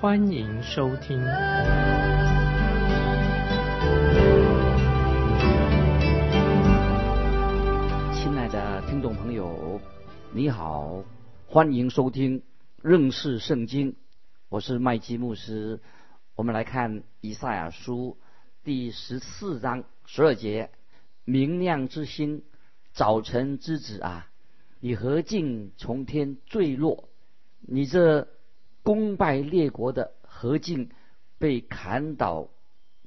欢迎收听。亲爱的听众朋友，你好，欢迎收听认识圣经，我是麦基牧师。我们来看以赛亚书第十四章十二节。明亮之星，早晨之子啊，你何竟从天坠落？你这功败列国的何进被砍倒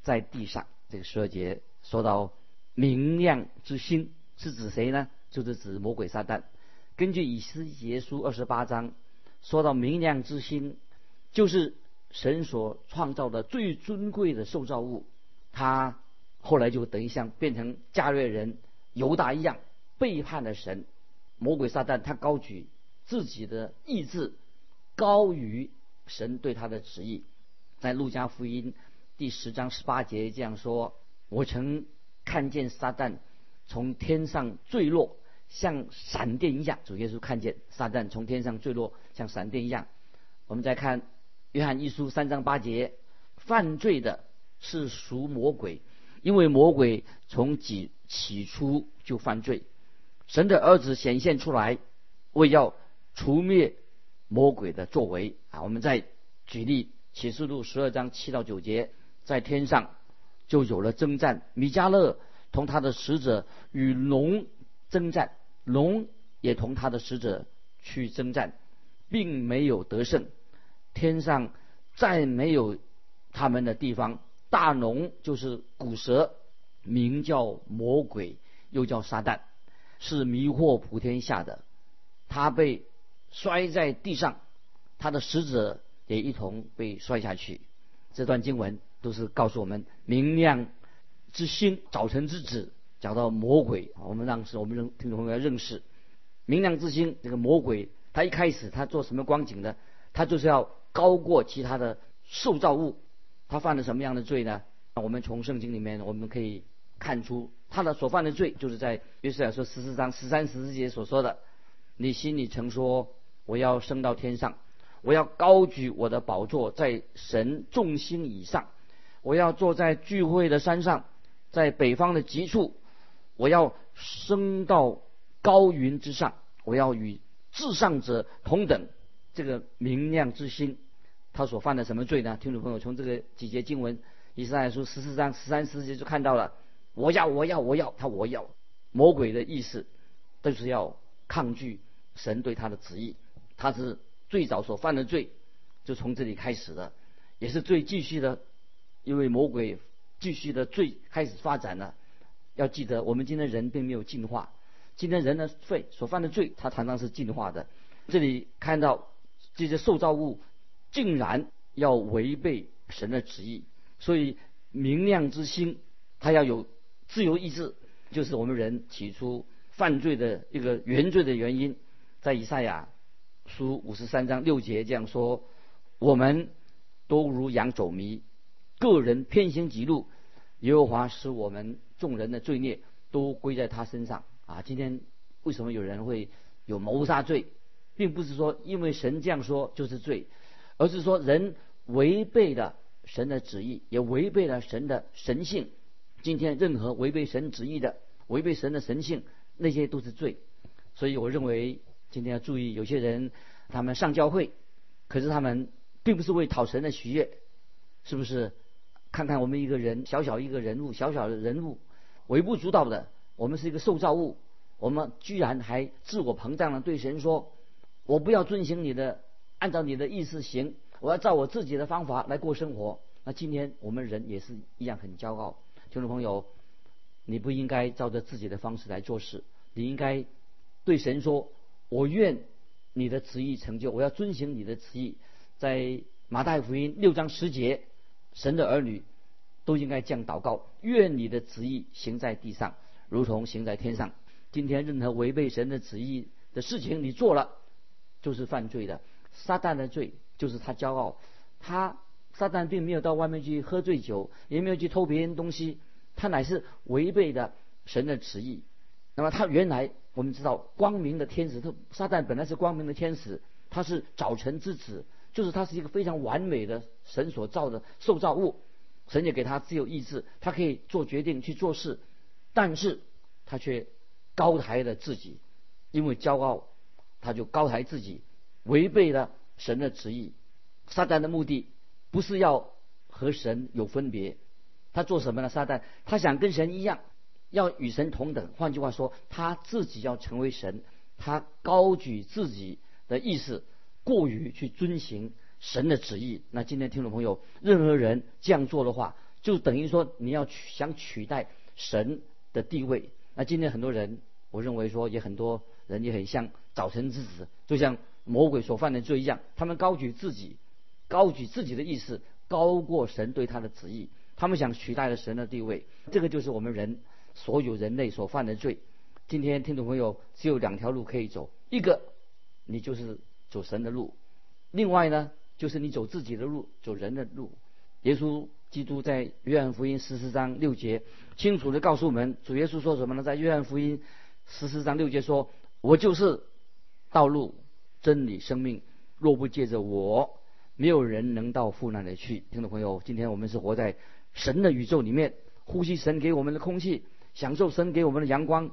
在地上？这个十二节说到明亮之星是指谁呢？就是指魔鬼撒旦。根据以斯结书二十八章说到明亮之星，就是神所创造的最尊贵的受造物，他。后来就等于像变成加略人犹大一样背叛了神，魔鬼撒旦他高举自己的意志高于神对他的旨意，在路加福音第十章十八节这样说：“我曾看见撒旦从天上坠落，像闪电一样。”主耶稣看见撒旦从天上坠落，像闪电一样。我们再看约翰一书三章八节：“犯罪的是属魔鬼。”因为魔鬼从起起初就犯罪，神的儿子显现出来，为要除灭魔鬼的作为啊！我们再举例，启示录十二章七到九节，在天上就有了征战，米迦勒同他的使者与龙征战，龙也同他的使者去征战，并没有得胜，天上再没有他们的地方。大龙就是古蛇，名叫魔鬼，又叫撒旦，是迷惑普天下的。他被摔在地上，他的使者也一同被摔下去。这段经文都是告诉我们明亮之星，早晨之子，讲到魔鬼。我们让是我们认听众朋友要认识明亮之星这个魔鬼。他一开始他做什么光景呢？他就是要高过其他的受造物。他犯了什么样的罪呢？我们从圣经里面我们可以看出，他的所犯的罪就是在约书亚说十四章十三十四节所说的：“你心里曾说，我要升到天上，我要高举我的宝座在神众星以上，我要坐在聚会的山上，在北方的极处，我要升到高云之上，我要与至上者同等。”这个明亮之星。他所犯的什么罪呢？听众朋友，从这个几节经文，以赛亚书十四章十三十四节就看到了。我要，我要，我要，他我要。魔鬼的意思都是要抗拒神对他的旨意。他是最早所犯的罪，就从这里开始的，也是最继续的，因为魔鬼继续的罪开始发展了。要记得，我们今天人并没有进化，今天人的罪所犯的罪，他常常是进化的。这里看到这些受造物。竟然要违背神的旨意，所以明亮之星，它要有自由意志，就是我们人起初犯罪的一个原罪的原因。在以赛亚书五十三章六节这样说：“我们都如羊走迷，个人偏行己路，耶和华使我们众人的罪孽都归在他身上。”啊，今天为什么有人会有谋杀罪，并不是说因为神这样说就是罪。而是说，人违背了神的旨意，也违背了神的神性。今天，任何违背神旨意的、违背神的神性，那些都是罪。所以，我认为今天要注意，有些人他们上教会，可是他们并不是为讨神的喜悦，是不是？看看我们一个人，小小一个人物，小小的人物，微不足道的，我们是一个受造物，我们居然还自我膨胀的对神说：“我不要遵循你的。”按照你的意思行，我要照我自己的方法来过生活。那今天我们人也是一样很骄傲，听众朋友，你不应该照着自己的方式来做事，你应该对神说：“我愿你的旨意成就，我要遵行你的旨意。”在马太福音六章十节神的儿女都应该这样祷告：愿你的旨意行在地上，如同行在天上。今天任何违背神的旨意的事情，你做了就是犯罪的。撒旦的罪就是他骄傲，他撒旦并没有到外面去喝醉酒，也没有去偷别人东西，他乃是违背的神的旨意。那么他原来我们知道光明的天使，他撒旦本来是光明的天使，他是早晨之子，就是他是一个非常完美的神所造的受造物，神也给他自由意志，他可以做决定去做事，但是他却。高抬了自己，因为骄傲，他就高抬自己，违背了神的旨意。撒旦的目的不是要和神有分别，他做什么呢？撒旦他想跟神一样，要与神同等。换句话说，他自己要成为神，他高举自己的意思，过于去遵行神的旨意。那今天听众朋友，任何人这样做的话，就等于说你要取想取代神的地位。那今天很多人，我认为说也很多人也很像早晨之子，就像魔鬼所犯的罪一样，他们高举自己，高举自己的意思高过神对他的旨意，他们想取代了神的地位，这个就是我们人所有人类所犯的罪。今天听众朋友只有两条路可以走，一个你就是走神的路，另外呢就是你走自己的路，走人的路。耶稣。基督在约翰福音十四章六节清楚地告诉我们，主耶稣说什么呢？在约翰福音十四章六节说：“我就是道路、真理、生命，若不借着我，没有人能到父那里去。”听众朋友，今天我们是活在神的宇宙里面，呼吸神给我们的空气，享受神给我们的阳光。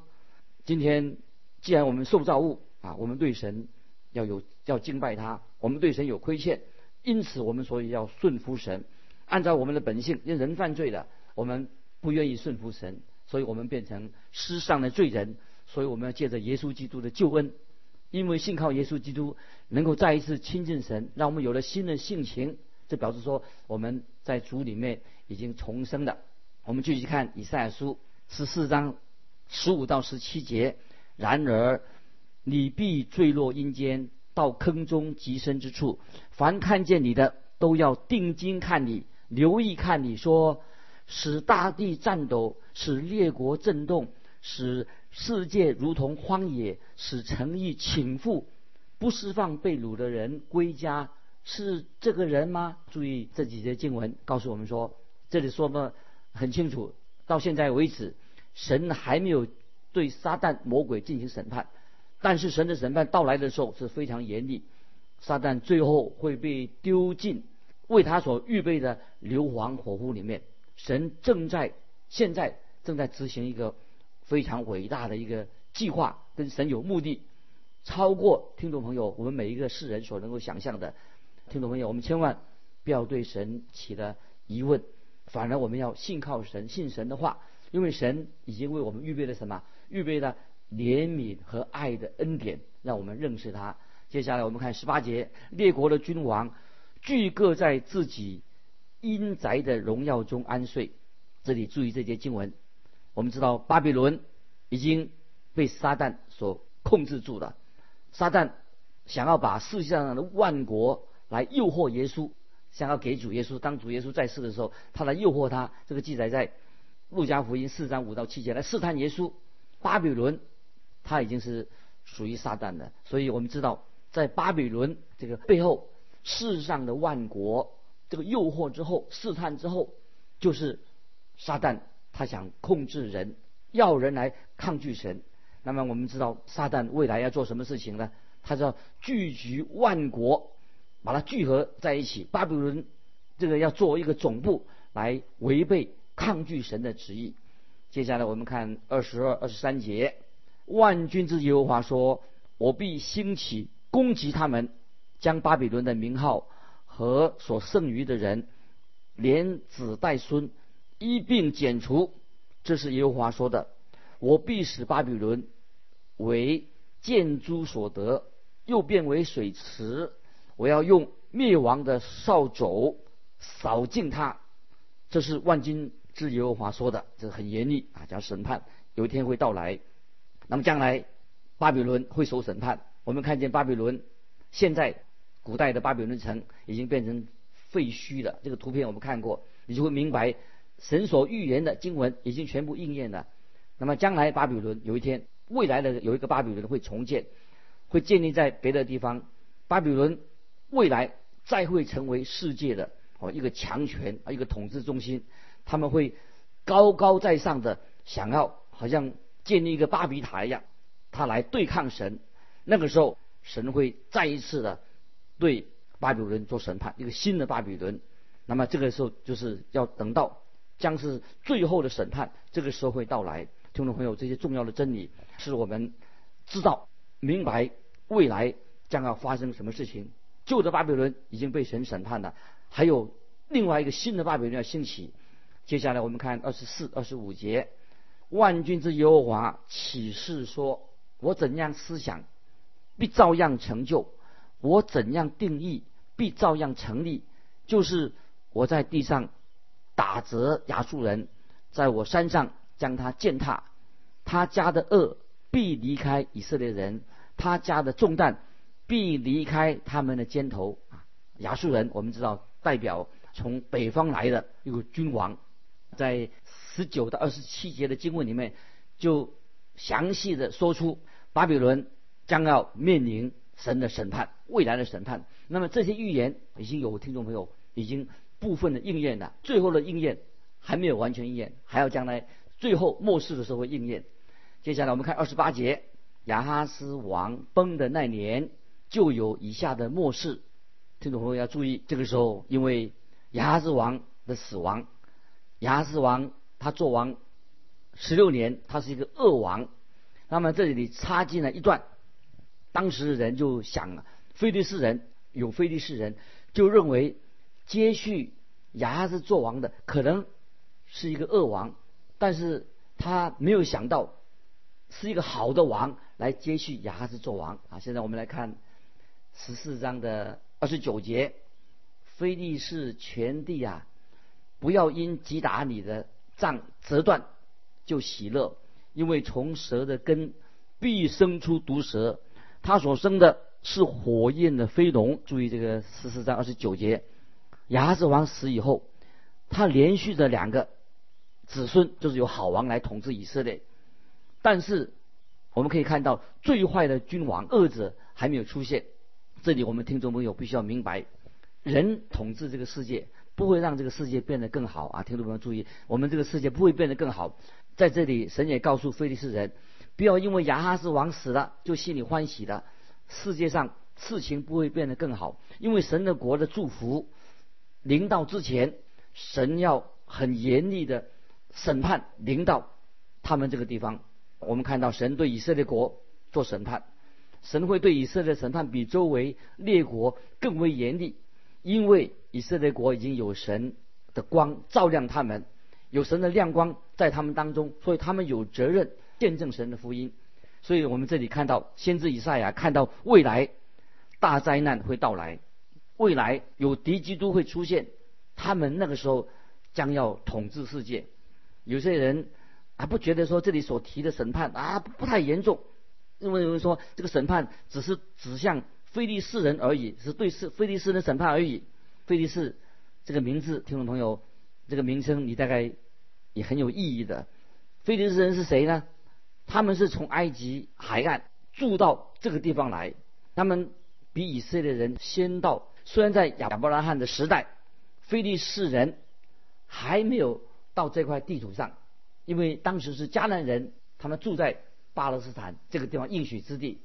今天既然我们受造物啊，我们对神要有要敬拜他，我们对神有亏欠，因此我们所以要顺服神。按照我们的本性，因为人犯罪了，我们不愿意顺服神，所以我们变成世上的罪人。所以我们要借着耶稣基督的救恩，因为信靠耶稣基督，能够再一次亲近神，让我们有了新的性情。这表示说我们在主里面已经重生了。我们继续看以赛亚书十四章十五到十七节。然而，你必坠落阴间，到坑中极深之处。凡看见你的，都要定睛看你。留意看，你说使大地颤抖，使列国震动，使世界如同荒野，使诚意倾覆，不释放被掳的人归家，是这个人吗？注意这几节经文告诉我们说，这里说的很清楚，到现在为止，神还没有对撒旦魔鬼进行审判，但是神的审判到来的时候是非常严厉，撒旦最后会被丢进。为他所预备的硫磺火湖里面，神正在现在正在执行一个非常伟大的一个计划，跟神有目的，超过听众朋友我们每一个世人所能够想象的。听众朋友，我们千万不要对神起了疑问，反而我们要信靠神，信神的话，因为神已经为我们预备了什么？预备了怜悯和爱的恩典，让我们认识他。接下来我们看十八节，列国的君王。聚各在自己阴宅的荣耀中安睡。这里注意这节经文。我们知道巴比伦已经被撒旦所控制住了。撒旦想要把世界上的万国来诱惑耶稣，想要给主耶稣当主耶稣在世的时候，他来诱惑他。这个记载在路加福音四章五到七节来试探耶稣。巴比伦他已经是属于撒旦的，所以我们知道在巴比伦这个背后。世上的万国，这个诱惑之后，试探之后，就是撒旦，他想控制人，要人来抗拒神。那么我们知道，撒旦未来要做什么事情呢？他要聚集万国，把它聚合在一起。巴比伦这个要做一个总部，来违背抗拒神的旨意。接下来我们看二十二、二十三节，万军之耶和华说：“我必兴起攻击他们。”将巴比伦的名号和所剩余的人，连子带孙一并剪除。这是耶和华说的。我必使巴比伦为建筑所得，又变为水池。我要用灭亡的扫帚扫尽它。这是万金之耶和华说的，这很严厉啊，叫审判有一天会到来。那么将来巴比伦会受审判。我们看见巴比伦现在。古代的巴比伦城已经变成废墟了。这个图片我们看过，你就会明白神所预言的经文已经全部应验了。那么将来巴比伦有一天，未来的有一个巴比伦会重建，会建立在别的地方。巴比伦未来再会成为世界的哦一个强权啊一个统治中心，他们会高高在上的想要好像建立一个巴比塔一样，他来对抗神。那个时候神会再一次的对巴比伦做审判，一个新的巴比伦。那么这个时候就是要等到将是最后的审判，这个时候会到来。听众朋友，这些重要的真理是我们知道明白未来。将要发生什么事情？旧的巴比伦已经被神审判了，还有另外一个新的巴比伦要兴起。接下来我们看二十四、二十五节，万军之耶和华启示说：“我怎样思想，必照样成就；我怎样定义，必照样成立。就是我在地上打折亚述人，在我山上将他践踏，他家的恶必离开以色列人，他家的重担。”必离开他们的肩头啊！亚述人，我们知道代表从北方来的一个君王，在十九到二十七节的经文里面，就详细的说出巴比伦将要面临神的审判，未来的审判。那么这些预言已经有听众朋友已经部分的应验了，最后的应验还没有完全应验，还要将来最后末世的时候会应验。接下来我们看二十八节，亚哈斯王崩的那年。就有以下的末世，听众朋友要注意，这个时候因为亚哈斯王的死亡，亚哈斯王他做王十六年，他是一个恶王。那么这里插进了一段，当时的人就想，菲利士人有菲利士人就认为接续亚哈斯做王的可能是一个恶王，但是他没有想到是一个好的王来接续亚哈斯做王啊。现在我们来看。十四章的二十九节，非利士全地啊，不要因击打你的杖折断就喜乐，因为从蛇的根必生出毒蛇，它所生的是火焰的飞龙。注意这个十四章二十九节，亚哈斯王死以后，他连续的两个子孙就是由好王来统治以色列，但是我们可以看到最坏的君王恶者还没有出现。这里我们听众朋友必须要明白，人统治这个世界不会让这个世界变得更好啊！听众朋友注意，我们这个世界不会变得更好。在这里，神也告诉菲利士人，不要因为亚哈斯王死了就心里欢喜了。世界上事情不会变得更好，因为神的国的祝福临到之前，神要很严厉的审判临到他们这个地方。我们看到神对以色列国做审判。神会对以色列审判比周围列国更为严厉，因为以色列国已经有神的光照亮他们，有神的亮光在他们当中，所以他们有责任见证神的福音。所以我们这里看到先知以赛亚看到未来大灾难会到来，未来有敌基督会出现，他们那个时候将要统治世界。有些人还不觉得说这里所提的审判啊不太严重。认为有人说这个审判只是指向菲利士人而已，是对是菲利士人审判而已。菲利士这个名字，听众朋友，这个名称你大概也很有意义的。菲利士人是谁呢？他们是从埃及海岸住到这个地方来，他们比以色列人先到。虽然在亚伯拉罕的时代，菲利士人还没有到这块地图上，因为当时是迦南人，他们住在。巴勒斯坦这个地方应许之地，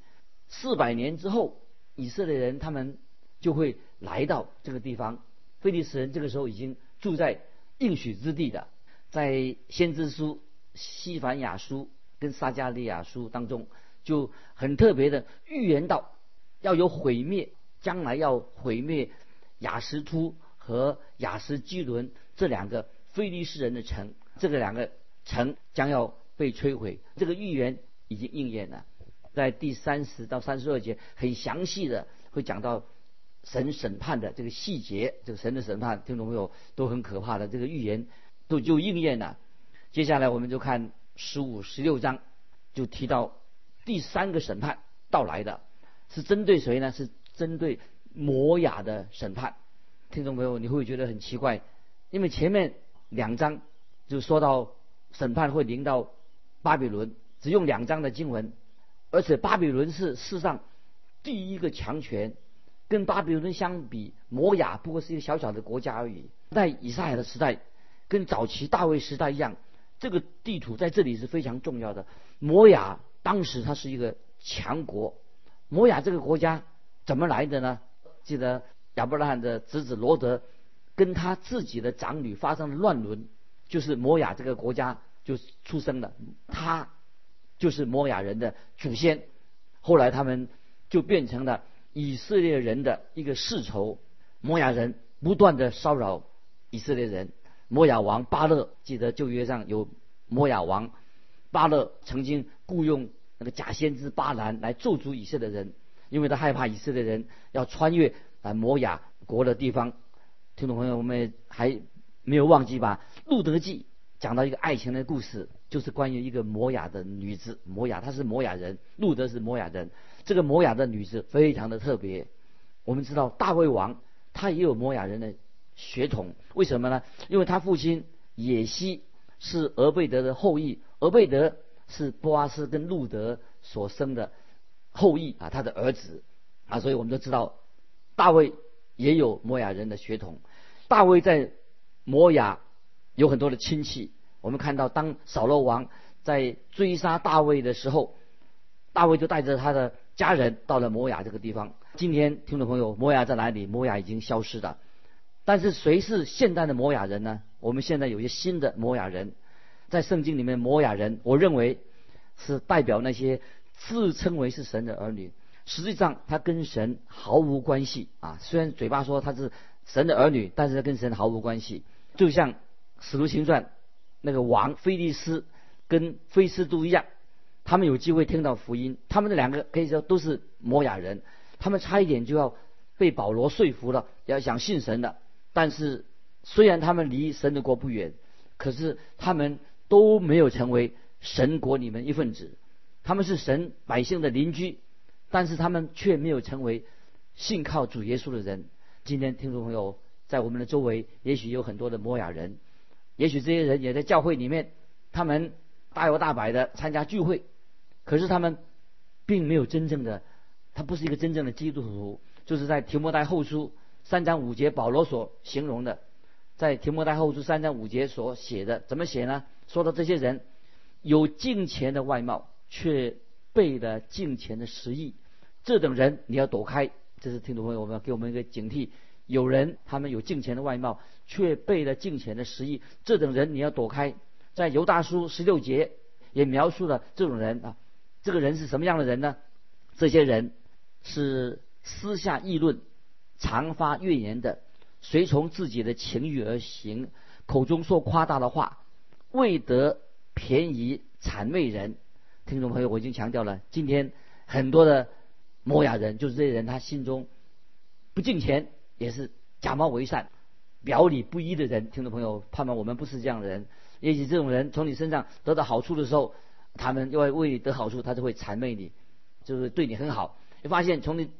四百年之后，以色列人他们就会来到这个地方。菲利斯人这个时候已经住在应许之地的，在先知书西凡雅书跟撒加利亚书当中，就很特别的预言到要有毁灭，将来要毁灭雅什突和雅什基伦这两个菲利斯人的城，这个两个城将要被摧毁。这个预言。已经应验了，在第三十到三十二节很详细的会讲到神审判的这个细节，这个神的审判，听众朋友都很可怕的这个预言都就应验了。接下来我们就看十五、十六章，就提到第三个审判到来的，是针对谁呢？是针对摩雅的审判。听众朋友，你会觉得很奇怪，因为前面两章就说到审判会临到巴比伦，只用两章的经文，而且巴比伦是世上第一个强权，跟巴比伦相比，摩亚不过是一个小小的国家而已。在以赛亚的时代，跟早期大卫时代一样，这个地图在这里是非常重要的。摩亚当时它是一个强国，摩亚这个国家怎么来的呢？记得。亚伯拉罕的侄子罗德跟他自己的长女发生了乱伦，就是摩亚这个国家就出生了，他就是摩亚人的祖先。后来他们就变成了以色列人的一个世仇，摩亚人不断的骚扰以色列人。摩亚王巴勒记得旧约上有摩亚王巴勒曾经雇佣那个假先知巴兰来咒诅以色列人，因为他害怕以色列人要穿越。啊，摩亚国的地方，听众朋友，我们还没有忘记吧？《路德记》讲到一个爱情的故事，就是关于一个摩雅的女子。摩雅她是摩雅人，路德是摩雅人。这个摩雅的女子非常的特别。我们知道大卫王他也有摩雅人的血统，为什么呢？因为他父亲野西是俄贝德的后裔，俄贝德是波阿斯跟路德所生的后裔啊，他的儿子啊，所以我们都知道。大卫也有摩雅人的血统，大卫在摩雅有很多的亲戚。我们看到，当扫罗王在追杀大卫的时候，大卫就带着他的家人到了摩亚这个地方。今天，听众朋友，摩亚在哪里？摩亚已经消失了。但是，谁是现代的摩亚人呢？我们现在有些新的摩亚人，在圣经里面，摩亚人，我认为是代表那些自称为是神的儿女。实际上，他跟神毫无关系啊！虽然嘴巴说他是神的儿女，但是他跟神毫无关系。就像《使徒行传》那个王菲利斯跟菲斯都一样，他们有机会听到福音。他们的两个可以说都是摩亚人，他们差一点就要被保罗说服了，要想信神的。但是虽然他们离神的国不远，可是他们都没有成为神国里面一份子。他们是神百姓的邻居。但是他们却没有成为信靠主耶稣的人。今天听众朋友在我们的周围，也许有很多的摩亚人，也许这些人也在教会里面，他们大摇大摆的参加聚会，可是他们并没有真正的，他不是一个真正的基督徒。就是在提摩太后书三章五节，保罗所形容的，在提摩太后书三章五节所写的，怎么写呢？说到这些人有敬钱的外貌，却。背了敬钱的实意，这等人你要躲开。这是听众朋友，我们要给我们一个警惕。有人他们有敬虔的外貌，却背了敬虔的实意，这等人你要躲开。在犹大书十六节也描述了这种人啊，这个人是什么样的人呢？这些人是私下议论、常发怨言的，随从自己的情欲而行，口中说夸大的话，为得便宜谄媚人。听众朋友，我已经强调了，今天很多的摩亚人，就是这些人，他心中不敬钱，也是假冒为善、表里不一的人。听众朋友，盼望我们不是这样的人。也许这种人从你身上得到好处的时候，他们要为你得好处，他就会谄媚你，就是对你很好。你发现从你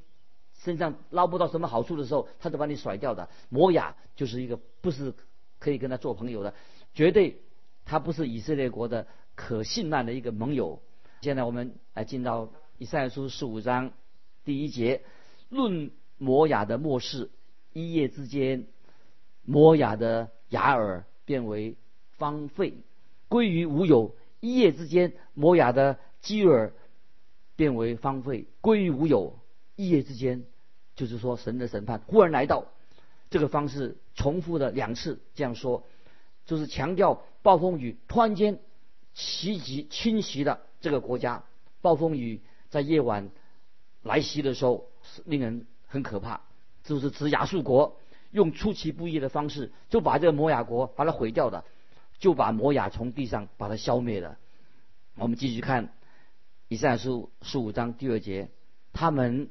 身上捞不到什么好处的时候，他就把你甩掉的。摩亚就是一个不是可以跟他做朋友的，绝对他不是以色列国的可信赖的一个盟友。现在我们来进到以赛亚书十五章第一节，论摩雅的末世，一夜之间，摩雅的雅尔变为荒废，归于无有；一夜之间，摩雅的基尔变为荒废，归于无有。一夜之间，就是说神的审判忽然来到，这个方式重复了两次，这样说，就是强调暴风雨突然间袭击侵袭了。这个国家暴风雨在夜晚来袭的时候，是令人很可怕。就是指亚述国用出其不意的方式，就把这个摩亚国把它毁掉的，就把摩亚从地上把它消灭了。我们继续看以赛亚书十五章第二节：他们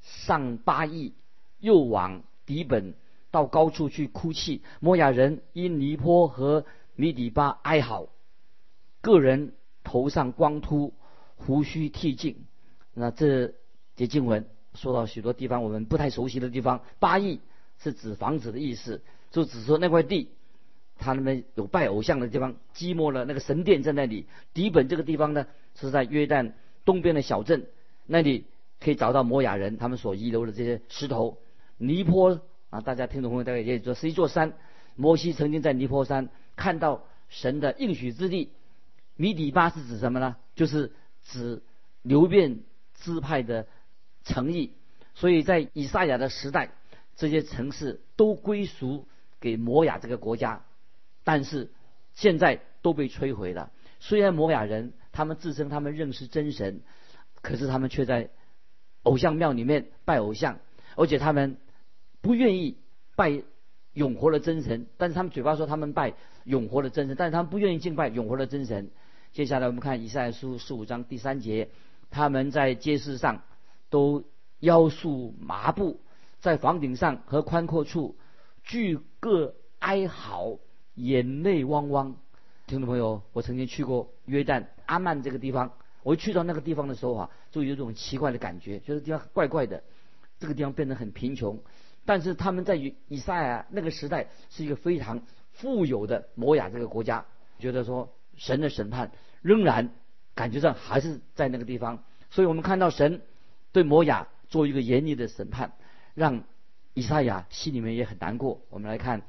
上八亿，又往底本到高处去哭泣。摩亚人因尼坡和米底巴哀嚎，个人。头上光秃，胡须剃尽。那这节经文说到许多地方我们不太熟悉的地方。巴邑是指房子的意思，就只说那块地，他们有拜偶像的地方，基摩了那个神殿在那里。底本这个地方呢，是在约旦东边的小镇，那里可以找到摩亚人他们所遗留的这些石头。尼坡啊，大家听懂没？大概也说是一座山。摩西曾经在尼坡山看到神的应许之地。米底巴是指什么呢？就是指流变支派的诚意。所以在以赛亚的时代，这些城市都归属给摩亚这个国家，但是现在都被摧毁了。虽然摩亚人他们自称他们认识真神，可是他们却在偶像庙里面拜偶像，而且他们不愿意拜永活的真神。但是他们嘴巴说他们拜永活的真神，但是他们不愿意敬拜永活的真神。接下来我们看以赛亚书十五章第三节，他们在街市上都。腰束麻布，在房顶上和宽阔处，俱各哀嚎，眼泪汪汪。听众朋友，我曾经去过约旦阿曼这个地方，我一去到那个地方的时候啊，就有一种奇怪的感觉，觉得地方怪怪的。这个地方变得很贫穷，但是他们在以以赛亚那个时代是一个非常富有的摩亚这个国家，觉得说神的审判仍然感觉上还是在那个地方，所以我们看到神对摩亚。做一个严厉的审判，让以赛亚心里面也很难过。我们来看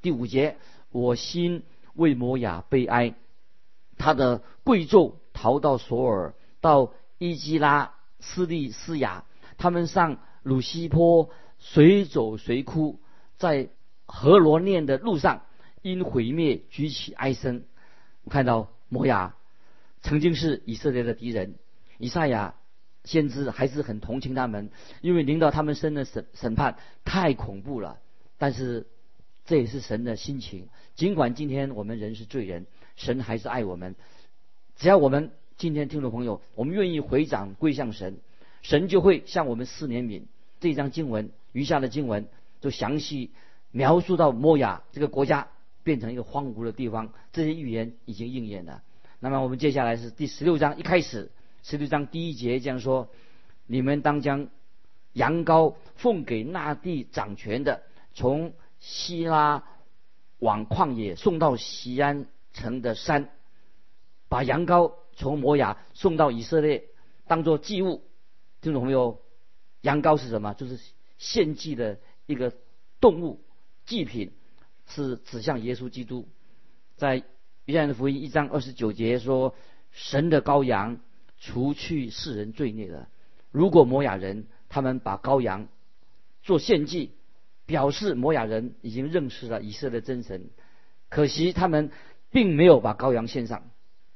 第五节：我心为摩亚悲哀，他的贵胄逃到索尔，到伊基拉、斯利斯雅，他们上鲁西坡，随走随哭，在何罗念的路上，因毁灭举起哀声。看到摩亚曾经是以色列的敌人，以赛亚。先知还是很同情他们，因为领导他们身的审审判太恐怖了。但是这也是神的心情。尽管今天我们人是罪人，神还是爱我们。只要我们今天听众朋友，我们愿意回掌归向神，神就会向我们四年悯。这张经文余下的经文就详细描述到摩亚这个国家变成一个荒芜的地方，这些预言已经应验了。那么我们接下来是第十六章一开始。十六章第一节这样说：“你们当将羊羔奉给那地掌权的，从希拉往旷野送到西安城的山，把羊羔从摩崖送到以色列，当做祭物。听懂没有？羊羔是什么？就是献祭的一个动物祭品，是指向耶稣基督。在约翰福音一章二十九节说：神的羔羊。”除去世人罪孽的，如果摩雅人他们把羔羊做献祭，表示摩雅人已经认识了以色列真神。可惜他们并没有把羔羊献上。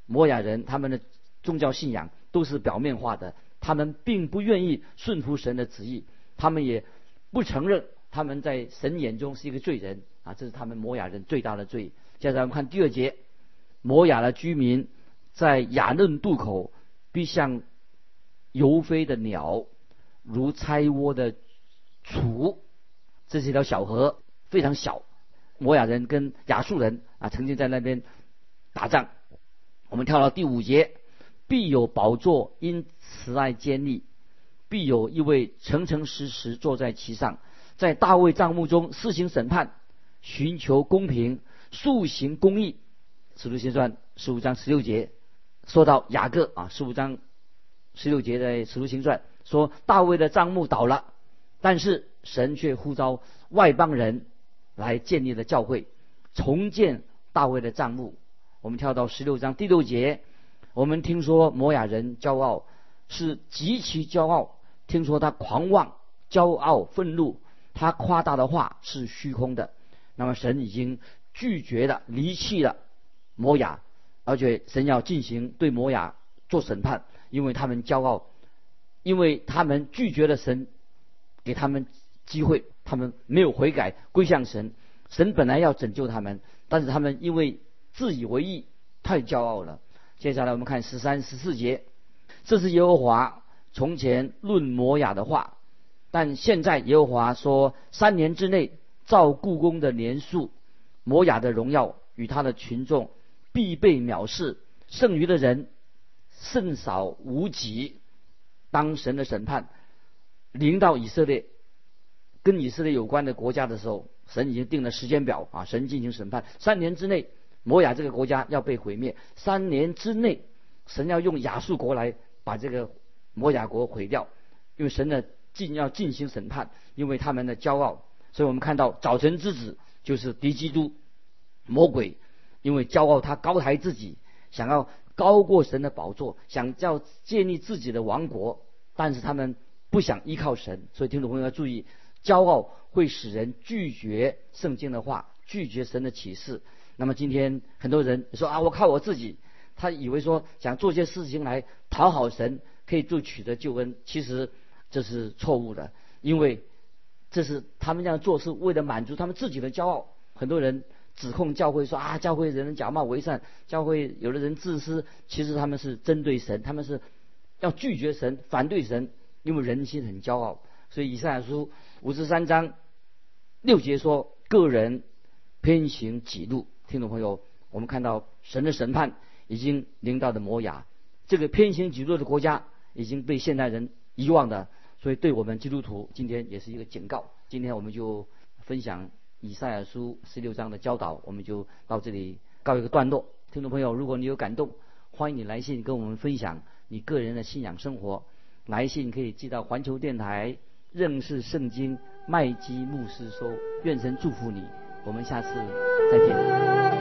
摩雅人他们的宗教信仰都是表面化的，他们并不愿意顺服神的旨意，他们也不承认他们在神眼中是一个罪人啊！这是他们摩雅人最大的罪。接着我们看第二节，摩雅的居民在雅嫩渡口。必像游飞的鸟，如拆窝的雏。这是一条小河，非常小。摩亚人跟亚述人啊，曾经在那边打仗。我们跳到第五节，必有宝座因慈爱坚立，必有一位诚诚实实坐在其上，在大卫帐幕中施行审判，寻求公平，速行公义。使徒行传十五章十六节。说到雅各啊，十五章十六节的使徒行传说大卫的帐幕倒了，但是神却呼召外邦人来建立了教会，重建大卫的帐幕。我们跳到十六章第六节，我们听说摩亚人骄傲是极其骄傲，听说他狂妄、骄傲、愤怒，他夸大的话是虚空的。那么神已经拒绝了、离弃了摩亚。而且神要进行对摩亚做审判，因为他们骄傲，因为他们拒绝了神给他们机会，他们没有悔改归向神。神本来要拯救他们，但是他们因为自以为意，太骄傲了。接下来我们看十三、十四节，这是耶和华从前论摩亚的话，但现在耶和华说，三年之内照故宫的年数，摩亚的荣耀与他的群众。必被藐视，剩余的人甚少无几。当神的审判。临到以色列，跟以色列有关的国家的时候，神已经定了时间表啊，神进行审判，三年之内摩亚这个国家要被毁灭，三年之内神要用亚述国来把这个摩亚国毁掉，因为神呢进要进行审判，因为他们的骄傲，所以我们看到早晨之子就是敌基督魔鬼，因为骄傲他高抬自己，想要高过神的宝座，想要建立自己的王国，但是他们不想依靠神，所以听众朋友要注意。骄傲会使人拒绝圣经的话，拒绝神的启示。那么今天很多人说啊，我靠我自己，他以为说想做些事情来讨好神，可以就取得救恩。其实这是错误的，因为这是他们这样做是为了满足他们自己的骄傲。很多人指控教会说啊，教会人人假冒为善，教会有的人自私。其实他们是针对神，他们是要拒绝神，反对神，因为人心很骄傲。所以以赛亚书。五十三章六节说：“个人偏行己路。”听众朋友，我们看到神的审判已经临到的摩崖，这个偏行己路的国家已经被现代人遗忘的，所以对我们基督徒今天也是一个警告。今天我们就分享以赛亚书十六章的教导，我们就到这里告一个段落。听众朋友，如果你有感动，欢迎你来信跟我们分享你个人的信仰生活。来信可以寄到环球电台。认识圣经，麦基牧师说：“愿神祝福你，我们下次再见。”